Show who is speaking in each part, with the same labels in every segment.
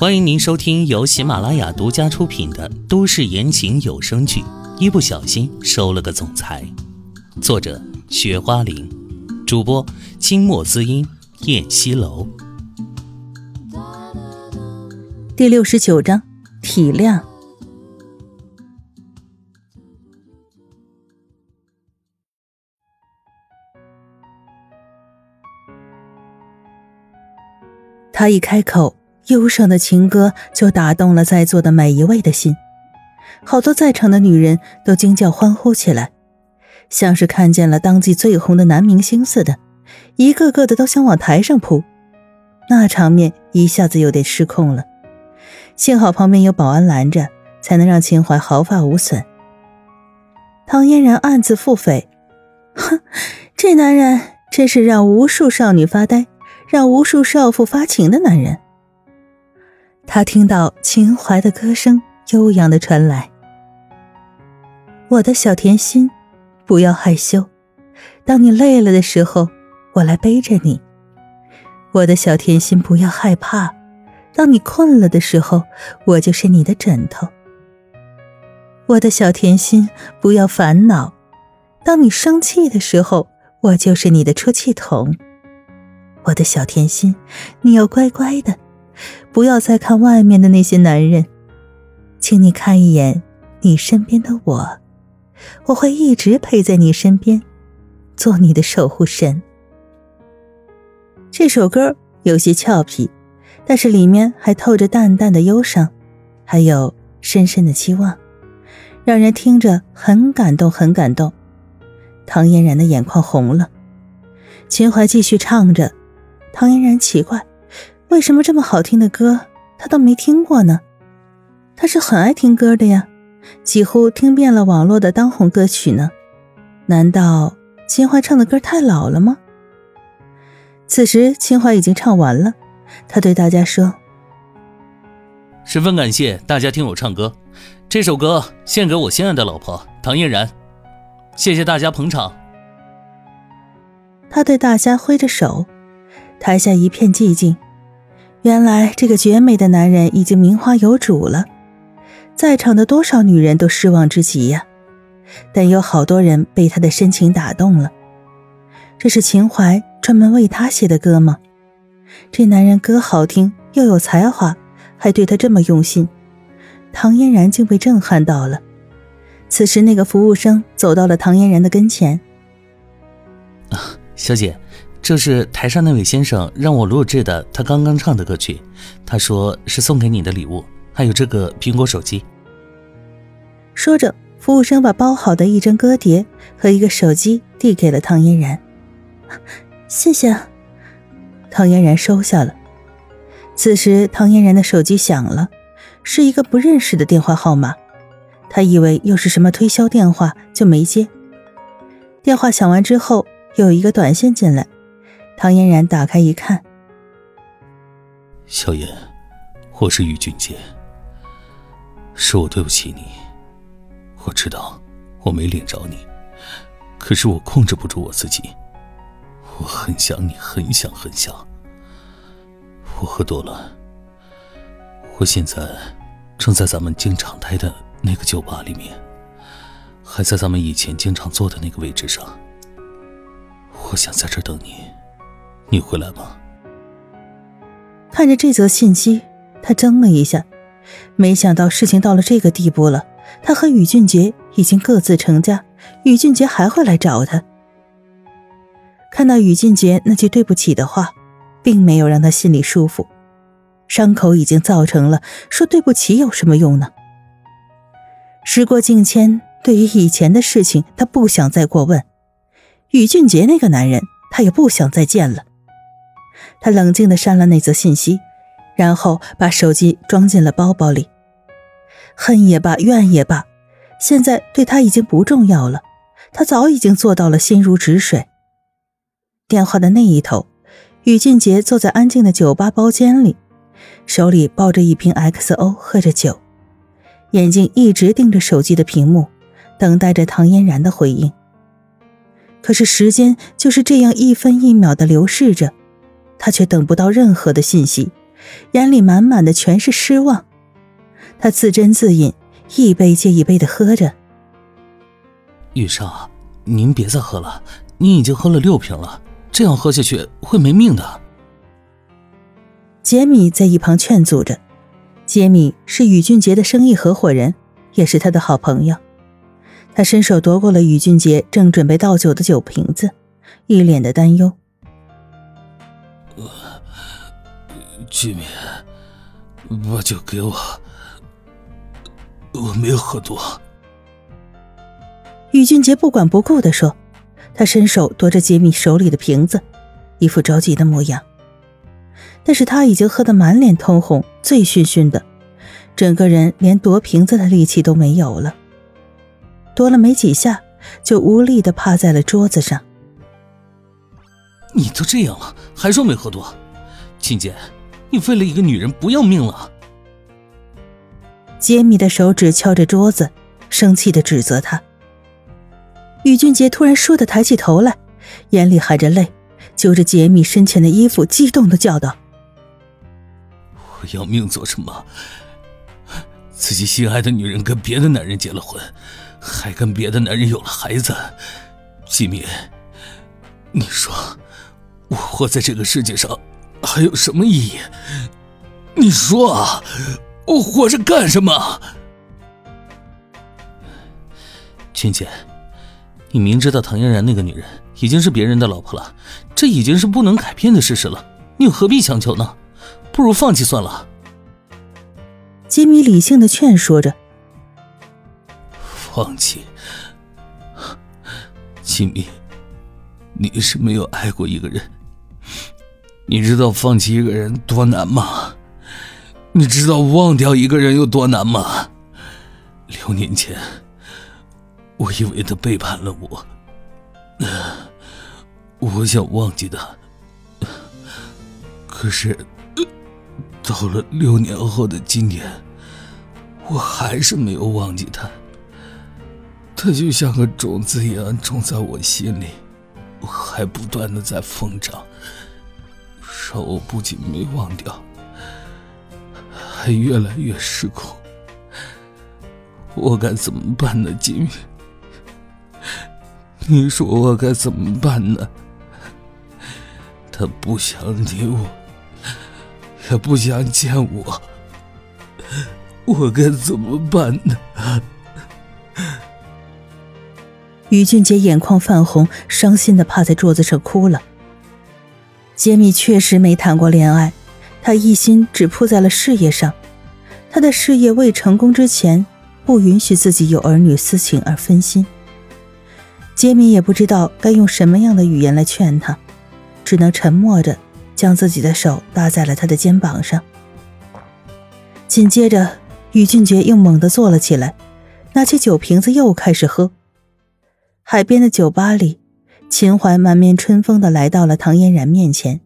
Speaker 1: 欢迎您收听由喜马拉雅独家出品的都市言情有声剧《一不小心收了个总裁》，作者：雪花玲，主播：清墨滋音、燕西楼。
Speaker 2: 第六十九章，体谅。他一开口。忧伤的情歌就打动了在座的每一位的心，好多在场的女人都惊叫欢呼起来，像是看见了当季最红的男明星似的，一个个的都想往台上扑，那场面一下子有点失控了。幸好旁边有保安拦着，才能让秦淮毫发无损。唐嫣然暗自腹诽：“哼，这男人真是让无数少女发呆，让无数少妇发情的男人。”他听到秦淮的歌声悠扬的传来：“我的小甜心，不要害羞。当你累了的时候，我来背着你。我的小甜心，不要害怕。当你困了的时候，我就是你的枕头。我的小甜心，不要烦恼。当你生气的时候，我就是你的出气筒。我的小甜心，你要乖乖的。”不要再看外面的那些男人，请你看一眼你身边的我，我会一直陪在你身边，做你的守护神。这首歌有些俏皮，但是里面还透着淡淡的忧伤，还有深深的期望，让人听着很感动，很感动。唐嫣然的眼眶红了，秦淮继续唱着，唐嫣然奇怪。为什么这么好听的歌他都没听过呢？他是很爱听歌的呀，几乎听遍了网络的当红歌曲呢。难道秦淮唱的歌太老了吗？此时秦淮已经唱完了，他对大家说：“
Speaker 1: 十分感谢大家听我唱歌，这首歌献给我心爱的老婆唐嫣然，谢谢大家捧场。”
Speaker 2: 他对大家挥着手，台下一片寂静。原来这个绝美的男人已经名花有主了，在场的多少女人都失望之极呀！但有好多人被他的深情打动了。这是秦淮专门为他写的歌吗？这男人歌好听又有才华，还对他这么用心，唐嫣然竟被震撼到了。此时，那个服务生走到了唐嫣然的跟前：“
Speaker 1: 啊，小姐。”这是台上那位先生让我录制的，他刚刚唱的歌曲。他说是送给你的礼物，还有这个苹果手机。
Speaker 2: 说着，服务生把包好的一张歌碟和一个手机递给了唐嫣然。谢谢。唐嫣然收下了。此时，唐嫣然的手机响了，是一个不认识的电话号码。他以为又是什么推销电话，就没接。电话响完之后，有一个短信进来。唐嫣然打开一看，
Speaker 3: 小妍，我是于俊杰，是我对不起你。我知道我没脸找你，可是我控制不住我自己，我很想你，很想很想。我喝多了，我现在正在咱们经常待的那个酒吧里面，还在咱们以前经常坐的那个位置上。我想在这等你。你回来吗？
Speaker 2: 看着这则信息，他怔了一下，没想到事情到了这个地步了。他和宇俊杰已经各自成家，宇俊杰还会来找他。看到宇俊杰那句对不起的话，并没有让他心里舒服。伤口已经造成了，说对不起有什么用呢？时过境迁，对于以前的事情，他不想再过问。宇俊杰那个男人，他也不想再见了。他冷静地删了那则信息，然后把手机装进了包包里。恨也罢，怨也罢，现在对他已经不重要了。他早已经做到了心如止水。电话的那一头，宇俊杰坐在安静的酒吧包间里，手里抱着一瓶 XO，喝着酒，眼睛一直盯着手机的屏幕，等待着唐嫣然的回应。可是时间就是这样一分一秒的流逝着。他却等不到任何的信息，眼里满满的全是失望。他自斟自饮，一杯接一杯的喝着。
Speaker 3: 玉少，您别再喝了，您已经喝了六瓶了，这样喝下去会没命的。
Speaker 2: 杰米在一旁劝阻着。杰米是宇俊杰的生意合伙人，也是他的好朋友。他伸手夺过了宇俊杰正准备倒酒的酒瓶子，一脸的担忧。
Speaker 3: 居民，把酒给我，我没有喝多。
Speaker 2: 宇俊杰不管不顾的说，他伸手夺着杰米手里的瓶子，一副着急的模样。但是他已经喝得满脸通红，醉醺醺的，整个人连夺瓶子的力气都没有了。夺了没几下，就无力的趴在了桌子上。
Speaker 3: 你都这样了，还说没喝多？秦姐。你为了一个女人不要命了？
Speaker 2: 杰米的手指敲着桌子，生气的指责他。宇俊杰突然倏地抬起头来，眼里含着泪，揪着杰米身前的衣服，激动的叫道：“
Speaker 3: 我要命做什么？自己心爱的女人跟别的男人结了婚，还跟别的男人有了孩子。吉米，你说我活在这个世界上？”还有什么意义？你说啊，我活着干什么？君姐，你明知道唐嫣然那个女人已经是别人的老婆了，这已经是不能改变的事实了，你又何必强求呢？不如放弃算了。
Speaker 2: 吉米理性的劝说着。
Speaker 3: 放弃？吉米，你是没有爱过一个人。你知道放弃一个人多难吗？你知道忘掉一个人有多难吗？六年前，我以为他背叛了我，我想忘记他，可是到了六年后的今天，我还是没有忘记他。他就像个种子一样种在我心里，还不断的在疯长。让我不仅没忘掉，还越来越失控。我该怎么办呢，吉米？你说我该怎么办呢？他不想理我，也不想见我，我该怎么办呢？
Speaker 2: 于俊杰眼眶泛红，伤心的趴在桌子上哭了。杰米确实没谈过恋爱，他一心只扑在了事业上。他的事业未成功之前，不允许自己有儿女私情而分心。杰米也不知道该用什么样的语言来劝他，只能沉默着将自己的手搭在了他的肩膀上。紧接着，宇俊杰又猛地坐了起来，拿起酒瓶子又开始喝。海边的酒吧里。秦淮满面春风的来到了唐嫣然面前，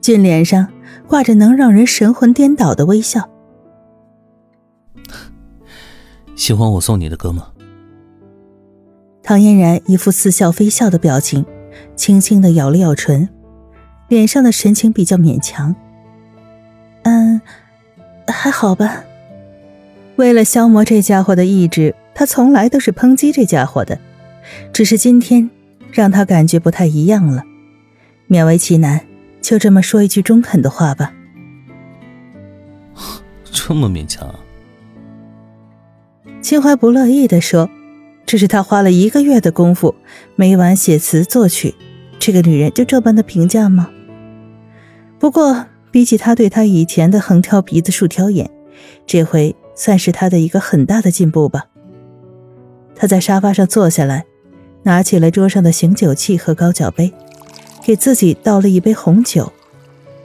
Speaker 2: 俊脸上挂着能让人神魂颠倒的微笑。
Speaker 3: 喜欢我送你的歌吗？
Speaker 2: 唐嫣然一副似笑非笑的表情，轻轻的咬了咬唇，脸上的神情比较勉强。嗯，还好吧。为了消磨这家伙的意志，他从来都是抨击这家伙的，只是今天。让他感觉不太一样了，勉为其难，就这么说一句中肯的话吧。
Speaker 3: 这么勉强？
Speaker 2: 秦淮不乐意的说：“这是他花了一个月的功夫，每晚写词作曲，这个女人就这般的评价吗？不过比起他对他以前的横挑鼻子竖挑眼，这回算是他的一个很大的进步吧。”他在沙发上坐下来。拿起了桌上的醒酒器和高脚杯，给自己倒了一杯红酒，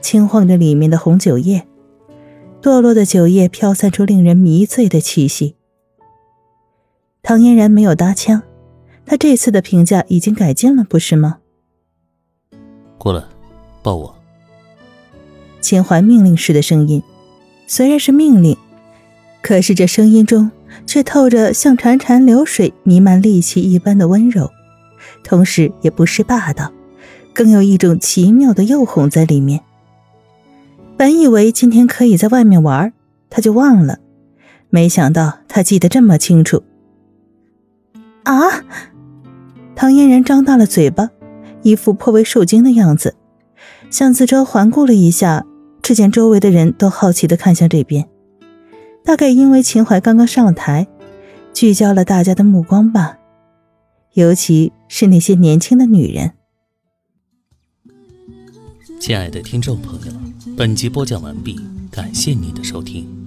Speaker 2: 轻晃着里面的红酒液，堕落的酒液飘散出令人迷醉的气息。唐嫣然没有搭腔，他这次的评价已经改进了，不是吗？
Speaker 3: 过来，抱我。
Speaker 2: 秦淮命令式的声音，虽然是命令，可是这声音中。却透着像潺潺流水弥漫戾气一般的温柔，同时也不失霸道，更有一种奇妙的诱哄在里面。本以为今天可以在外面玩，他就忘了，没想到他记得这么清楚。啊！唐嫣然张大了嘴巴，一副颇为受惊的样子，向四周环顾了一下，只见周围的人都好奇的看向这边，大概因为秦淮刚刚上了台，聚焦了大家的目光吧，尤其是那些年轻的女人。
Speaker 3: 亲爱的听众朋友，本集播讲完毕，感谢您的收听。